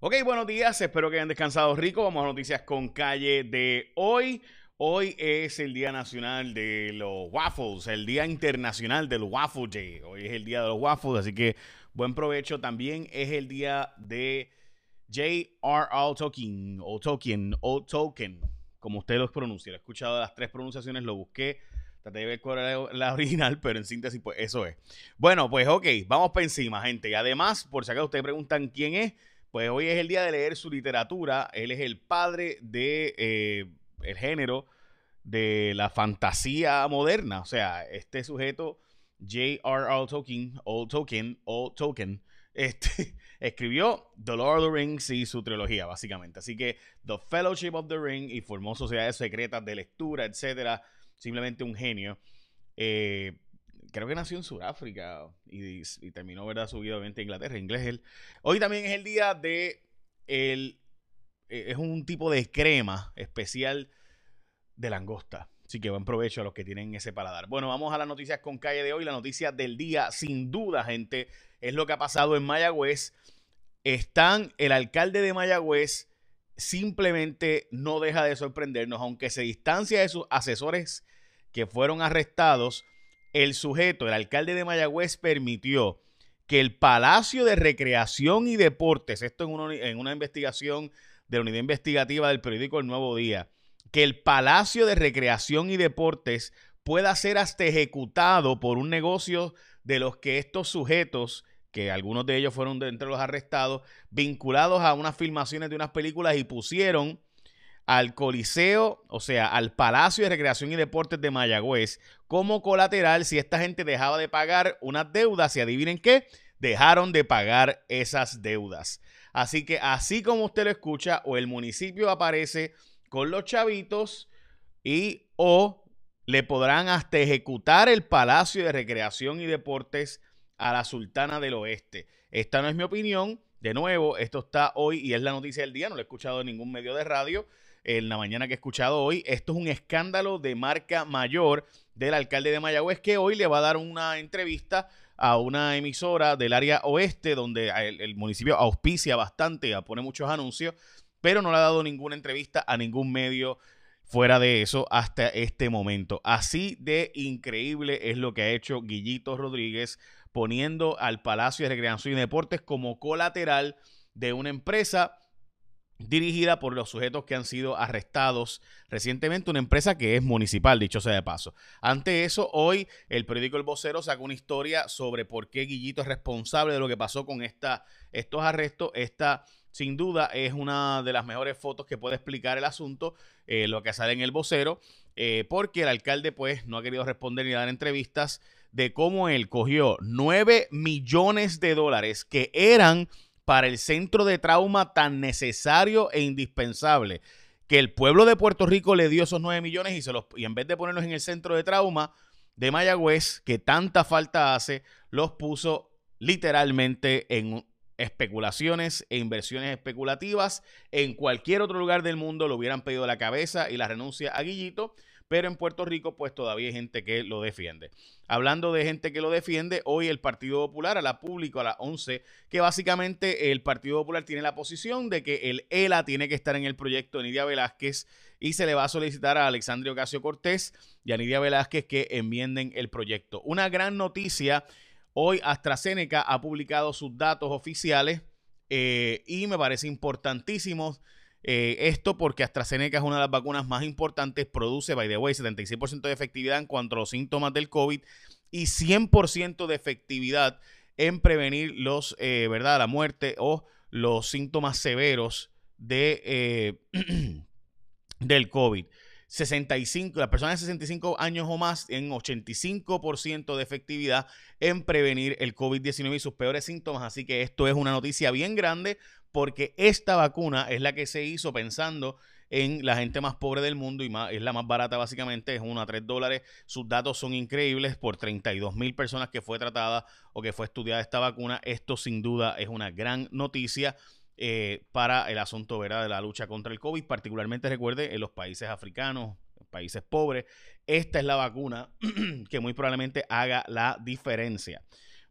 Ok, buenos días, espero que hayan descansado rico. Vamos a noticias con calle de hoy. Hoy es el Día Nacional de los Waffles, el Día Internacional del Waffle Day. Hoy es el Día de los Waffles, así que buen provecho. También es el día de J.R.R. Tolkien, o Tolkien, o Tolkien, como usted los pronuncia. Lo he escuchado las tres pronunciaciones, lo busqué. Traté de ver cuál era la original, pero en síntesis, pues eso es. Bueno, pues ok, vamos para encima, gente. Y además, por si acaso ustedes preguntan quién es, pues hoy es el día de leer su literatura. Él es el padre de eh, el género de la fantasía moderna. O sea, este sujeto, J.R.R. Tolkien, o Tolkien, o Tolkien, este, escribió The Lord of the Rings y su trilogía, básicamente. Así que The Fellowship of the Ring y formó sociedades secretas de lectura, etcétera. Simplemente un genio. Eh, creo que nació en Sudáfrica y, terminó, ¿verdad? Su vida Inglaterra, inglés. Él. Hoy también es el día de el, eh, es un tipo de crema especial de langosta. Así que buen provecho a los que tienen ese paladar. Bueno, vamos a las noticias con calle de hoy. La noticia del día, sin duda, gente, es lo que ha pasado en Mayagüez. Están, el alcalde de Mayagüez simplemente no deja de sorprendernos, aunque se distancia de sus asesores que fueron arrestados el sujeto, el alcalde de Mayagüez, permitió que el Palacio de Recreación y Deportes, esto en, en una investigación de la unidad investigativa del periódico El Nuevo Día, que el Palacio de Recreación y Deportes pueda ser hasta ejecutado por un negocio de los que estos sujetos, que algunos de ellos fueron de entre los arrestados, vinculados a unas filmaciones de unas películas y pusieron al Coliseo, o sea, al Palacio de Recreación y Deportes de Mayagüez, como colateral si esta gente dejaba de pagar unas deudas y adivinen qué, dejaron de pagar esas deudas. Así que así como usted lo escucha, o el municipio aparece con los chavitos y o le podrán hasta ejecutar el Palacio de Recreación y Deportes a la Sultana del Oeste. Esta no es mi opinión. De nuevo, esto está hoy y es la noticia del día. No lo he escuchado en ningún medio de radio en la mañana que he escuchado hoy. Esto es un escándalo de marca mayor del alcalde de Mayagüez que hoy le va a dar una entrevista a una emisora del área oeste donde el, municipio auspicia bastante, pone muchos anuncios, pero no le ha dado ninguna entrevista a ningún medio fuera de eso hasta este momento. Así de increíble es lo que ha hecho Guillito Rodríguez poniendo al Palacio de Recreación y Deportes como colateral de una empresa dirigida por los sujetos que han sido arrestados recientemente, una empresa que es municipal, dicho sea de paso. Ante eso, hoy el periódico El Vocero sacó una historia sobre por qué Guillito es responsable de lo que pasó con esta, estos arrestos. Esta, sin duda, es una de las mejores fotos que puede explicar el asunto, eh, lo que sale en El Vocero, eh, porque el alcalde pues no ha querido responder ni dar entrevistas de cómo él cogió 9 millones de dólares que eran para el centro de trauma tan necesario e indispensable que el pueblo de Puerto Rico le dio esos 9 millones y, se los, y en vez de ponerlos en el centro de trauma de Mayagüez, que tanta falta hace, los puso literalmente en especulaciones e inversiones especulativas. En cualquier otro lugar del mundo le hubieran pedido la cabeza y la renuncia a Guillito pero en Puerto Rico pues todavía hay gente que lo defiende. Hablando de gente que lo defiende, hoy el Partido Popular a la público a las 11, que básicamente el Partido Popular tiene la posición de que el ELA tiene que estar en el proyecto de Nidia Velázquez y se le va a solicitar a Alexandria Ocasio Cortés y a Nidia Velázquez que enmienden el proyecto. Una gran noticia, hoy AstraZeneca ha publicado sus datos oficiales eh, y me parece importantísimo eh, esto porque AstraZeneca es una de las vacunas más importantes, produce, by the way, 76% de efectividad en cuanto a los síntomas del COVID y 100% de efectividad en prevenir los, eh, ¿verdad? la muerte o los síntomas severos de, eh, del COVID. 65, las personas de 65 años o más en 85% de efectividad en prevenir el COVID-19 y sus peores síntomas. Así que esto es una noticia bien grande porque esta vacuna es la que se hizo pensando en la gente más pobre del mundo y es la más barata básicamente, es una a 3 dólares. Sus datos son increíbles por 32 mil personas que fue tratada o que fue estudiada esta vacuna. Esto sin duda es una gran noticia. Eh, para el asunto ¿verdad? de la lucha contra el COVID, particularmente recuerde en los países africanos, países pobres, esta es la vacuna que muy probablemente haga la diferencia.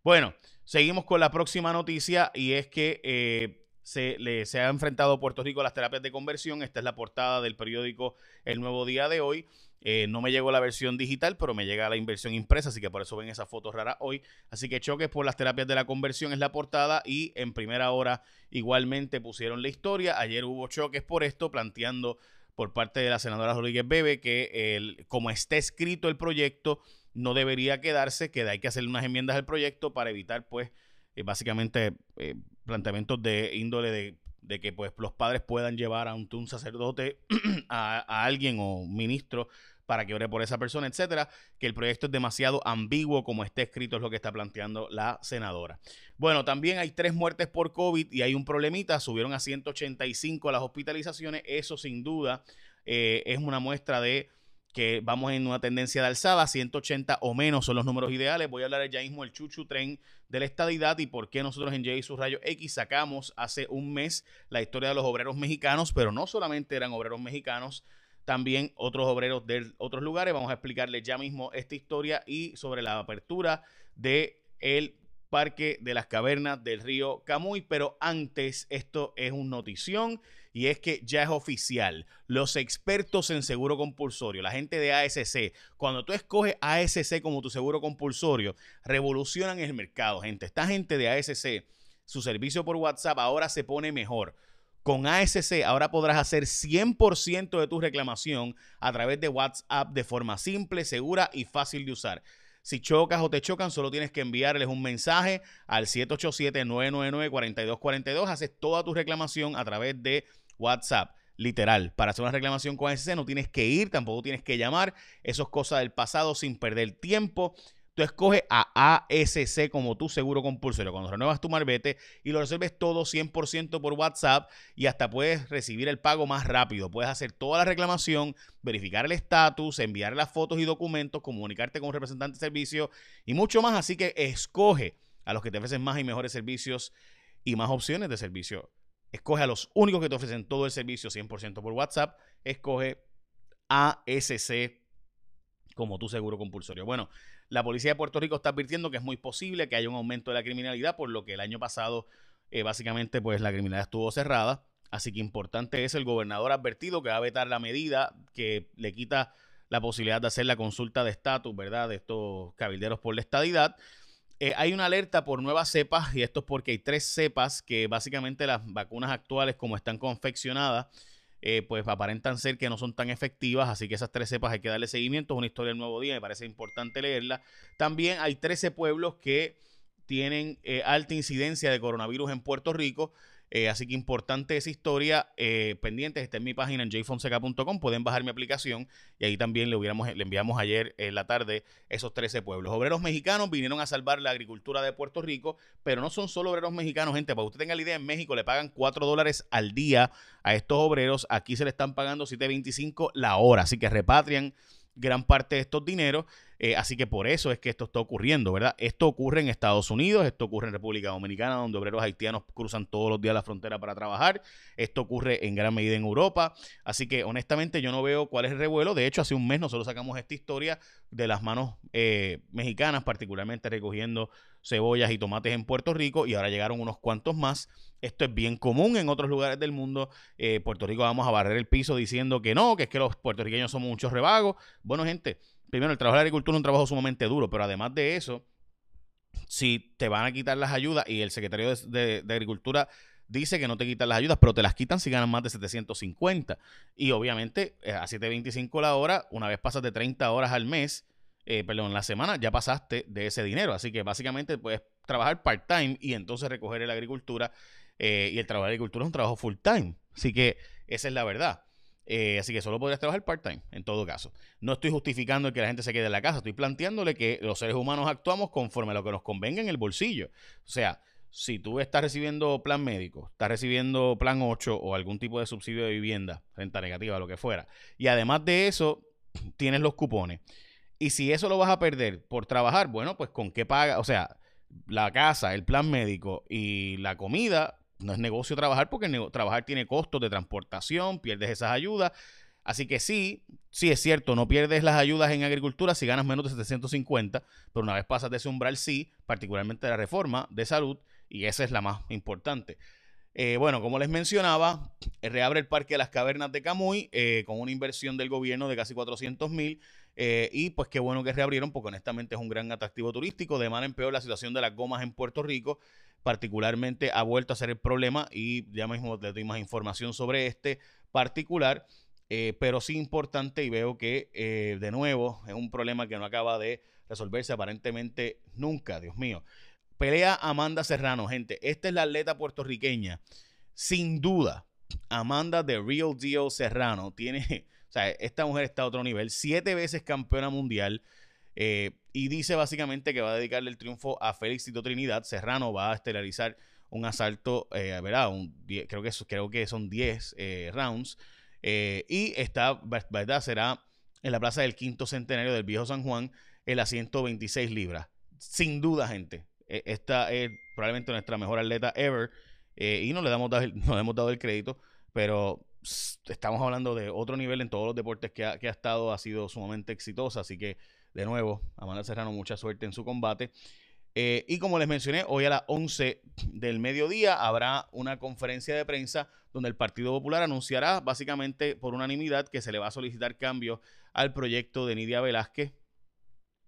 Bueno, seguimos con la próxima noticia y es que eh, se, le, se ha enfrentado Puerto Rico a las terapias de conversión. Esta es la portada del periódico El Nuevo Día de hoy. Eh, no me llegó la versión digital, pero me llega la inversión impresa, así que por eso ven esa foto rara hoy. Así que choques por las terapias de la conversión es la portada y en primera hora igualmente pusieron la historia. Ayer hubo choques por esto, planteando por parte de la senadora Rodríguez Bebe que como está escrito el proyecto no debería quedarse, que hay que hacer unas enmiendas al proyecto para evitar pues eh, básicamente eh, planteamientos de índole de, que pues los padres puedan llevar a un, sacerdote, a, alguien o ministro para que ore por esa persona, etcétera, que el proyecto es demasiado ambiguo como está escrito, es lo que está planteando la senadora. Bueno, también hay tres muertes por COVID y hay un problemita, subieron a 185 las hospitalizaciones, eso sin duda eh, es una muestra de que vamos en una tendencia de alzada, 180 o menos son los números ideales. Voy a hablar ya mismo del chuchu tren de la estadidad y por qué nosotros en J su rayo X sacamos hace un mes la historia de los obreros mexicanos, pero no solamente eran obreros mexicanos, también otros obreros de otros lugares. Vamos a explicarles ya mismo esta historia y sobre la apertura de el Parque de las Cavernas del río Camuy, pero antes esto es una notición y es que ya es oficial. Los expertos en seguro compulsorio, la gente de ASC, cuando tú escoges ASC como tu seguro compulsorio, revolucionan el mercado, gente. Esta gente de ASC, su servicio por WhatsApp ahora se pone mejor. Con ASC ahora podrás hacer 100% de tu reclamación a través de WhatsApp de forma simple, segura y fácil de usar. Si chocas o te chocan, solo tienes que enviarles un mensaje al 787-999-4242. Haces toda tu reclamación a través de WhatsApp. Literal, para hacer una reclamación con ASC no tienes que ir, tampoco tienes que llamar. Eso es cosa del pasado sin perder tiempo. Tú escoges a ASC como tu seguro compulsorio cuando renuevas tu marbete y lo resuelves todo 100% por WhatsApp y hasta puedes recibir el pago más rápido. Puedes hacer toda la reclamación, verificar el estatus, enviar las fotos y documentos, comunicarte con un representante de servicio y mucho más. Así que escoge a los que te ofrecen más y mejores servicios y más opciones de servicio. Escoge a los únicos que te ofrecen todo el servicio 100% por WhatsApp. Escoge ASC como tu seguro compulsorio. Bueno, la policía de Puerto Rico está advirtiendo que es muy posible que haya un aumento de la criminalidad, por lo que el año pasado eh, básicamente pues la criminalidad estuvo cerrada. Así que importante es el gobernador advertido que va a vetar la medida que le quita la posibilidad de hacer la consulta de estatus, ¿verdad? De estos cabilderos por la estadidad. Eh, hay una alerta por nuevas cepas y esto es porque hay tres cepas que básicamente las vacunas actuales como están confeccionadas eh, pues aparentan ser que no son tan efectivas, así que esas tres cepas hay que darle seguimiento, es una historia del nuevo día, me parece importante leerla. También hay 13 pueblos que tienen eh, alta incidencia de coronavirus en Puerto Rico. Eh, así que importante esa historia. Eh, pendientes, está en mi página en jfonseca.com. Pueden bajar mi aplicación y ahí también le, hubiéramos, le enviamos ayer en la tarde esos 13 pueblos. Obreros mexicanos vinieron a salvar la agricultura de Puerto Rico, pero no son solo obreros mexicanos, gente. Para que usted tenga la idea, en México le pagan 4 dólares al día a estos obreros. Aquí se le están pagando 7.25 la hora. Así que repatrian gran parte de estos dineros. Eh, así que por eso es que esto está ocurriendo, ¿verdad? Esto ocurre en Estados Unidos, esto ocurre en República Dominicana, donde obreros haitianos cruzan todos los días la frontera para trabajar. Esto ocurre en gran medida en Europa. Así que honestamente yo no veo cuál es el revuelo. De hecho, hace un mes nosotros sacamos esta historia de las manos eh, mexicanas, particularmente recogiendo cebollas y tomates en Puerto Rico y ahora llegaron unos cuantos más. Esto es bien común en otros lugares del mundo. Eh, Puerto Rico vamos a barrer el piso diciendo que no, que es que los puertorriqueños somos muchos rebagos. Bueno, gente, primero, el trabajo de la agricultura es un trabajo sumamente duro, pero además de eso, si te van a quitar las ayudas y el secretario de, Agricultura dice que no te quitan las ayudas, pero te las quitan si ganan más de 750. Y obviamente eh, a 725 la hora, una vez pasas de 30 horas al mes, eh, perdón, la semana, ya pasaste de ese dinero. Así que básicamente puedes trabajar part-time y entonces recoger la agricultura. Eh, y el trabajo de agricultura es un trabajo full-time. Así que esa es la verdad. Eh, así que solo podrías trabajar part-time, en todo caso. No estoy justificando que la gente se quede en la casa, estoy planteándole que los seres humanos actuamos conforme a lo que nos convenga en el bolsillo. O sea, si tú estás recibiendo plan médico, estás recibiendo plan 8 o algún tipo de subsidio de vivienda, renta negativa, lo que fuera, y además de eso, tienes los cupones. Y si eso lo vas a perder por trabajar, bueno, pues con qué paga, o sea, la casa, el plan médico y la comida, no es negocio trabajar porque trabajar tiene costos de transportación, pierdes esas ayudas. Así que sí, sí es cierto, no pierdes las ayudas en agricultura si ganas menos de 750, pero una vez pasas de ese umbral sí, particularmente la reforma de salud, y esa es la más importante. Eh, bueno, como les mencionaba, reabre el Parque de las Cavernas de Camuy eh, con una inversión del gobierno de casi 400 mil. Eh, y pues qué bueno que reabrieron, porque honestamente es un gran atractivo turístico. De mal en peor la situación de las gomas en Puerto Rico, particularmente ha vuelto a ser el problema y ya mismo les doy más información sobre este particular. pero sí importante y veo que de nuevo es un problema que no acaba de resolverse aparentemente nunca, Dios mío. Pelea Amanda Serrano, gente. Esta es la atleta puertorriqueña. Sin duda, Amanda de Real Deal Serrano tiene, o sea, esta mujer está a otro nivel. Siete veces campeona mundial. Eh, y dice básicamente que va a dedicarle el triunfo a Félix Tito Trinidad. Serrano va a estelarizar un asalto, eh. Un creo, que, creo que son 10 eh, rounds. Eh, y esta, ¿verdad? Será en la plaza del quinto centenario del viejo San Juan, en las 126 libras. Sin duda, gente. E, esta es probablemente nuestra mejor atleta ever y no le, damos, no le hemos dado el crédito, pero estamos hablando de otro nivel en todos los deportes que ha, estado, ha sido sumamente exitosa, así que de nuevo, Amanda Serrano, mucha suerte en su combate. Eh, y como les mencioné, hoy a las 11 del mediodía habrá una conferencia de prensa donde el Partido Popular anunciará básicamente por unanimidad que se le va a solicitar cambio al proyecto de Nidia Velázquez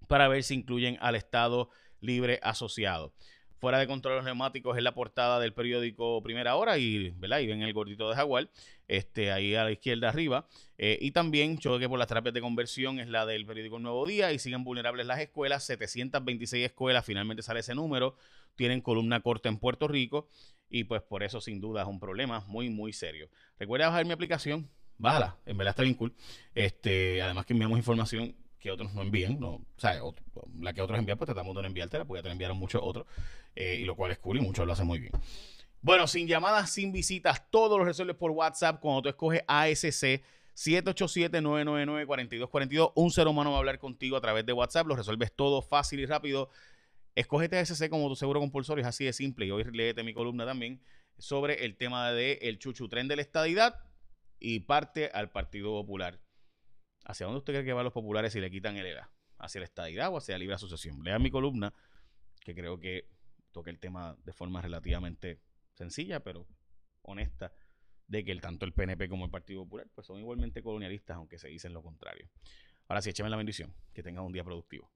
para ver si incluyen al Estado libre asociado. Fuera de control los neumáticos es la portada del periódico Primera Hora y, ¿verdad? y ven el gordito de Jaguar, este, ahí a la izquierda arriba. Eh, y también choque por las terapias de conversión es la del periódico Nuevo Día y siguen vulnerables las escuelas. 726 escuelas, finalmente sale ese número, tienen columna corta en Puerto Rico y pues por eso sin duda es un problema muy, muy serio. Recuerda bajar mi aplicación, bájala, en verdad está bien cool. Este, además que enviamos información que otros no envíen, no, o sea, la que otros envían, pues tratamos de no enviártela, porque ya te enviaron muchos otros, eh, y lo cual es cool y muchos lo hacen muy bien. Bueno, sin llamadas, sin visitas, todo lo resuelves por WhatsApp cuando tú escoges ASC 787-999-4242. Un ser humano va a hablar contigo a través de WhatsApp, lo resuelves todo fácil y rápido. Escógete ASC como tu seguro compulsorio, es así de simple. Y hoy léete mi columna también sobre el tema del el chuchu tren de la estadidad y parte al Partido Popular. ¿Hacia dónde usted cree que van los populares si le quitan el ERA? ¿Hacia la estadidad o hacia la libre asociación? Lea mi columna, que creo que toca el tema de forma relativamente sencilla, pero honesta, de que el, tanto el PNP como el Partido Popular pues son igualmente colonialistas, aunque se dicen lo contrario. Ahora sí, écheme la bendición. Que tengan un día productivo.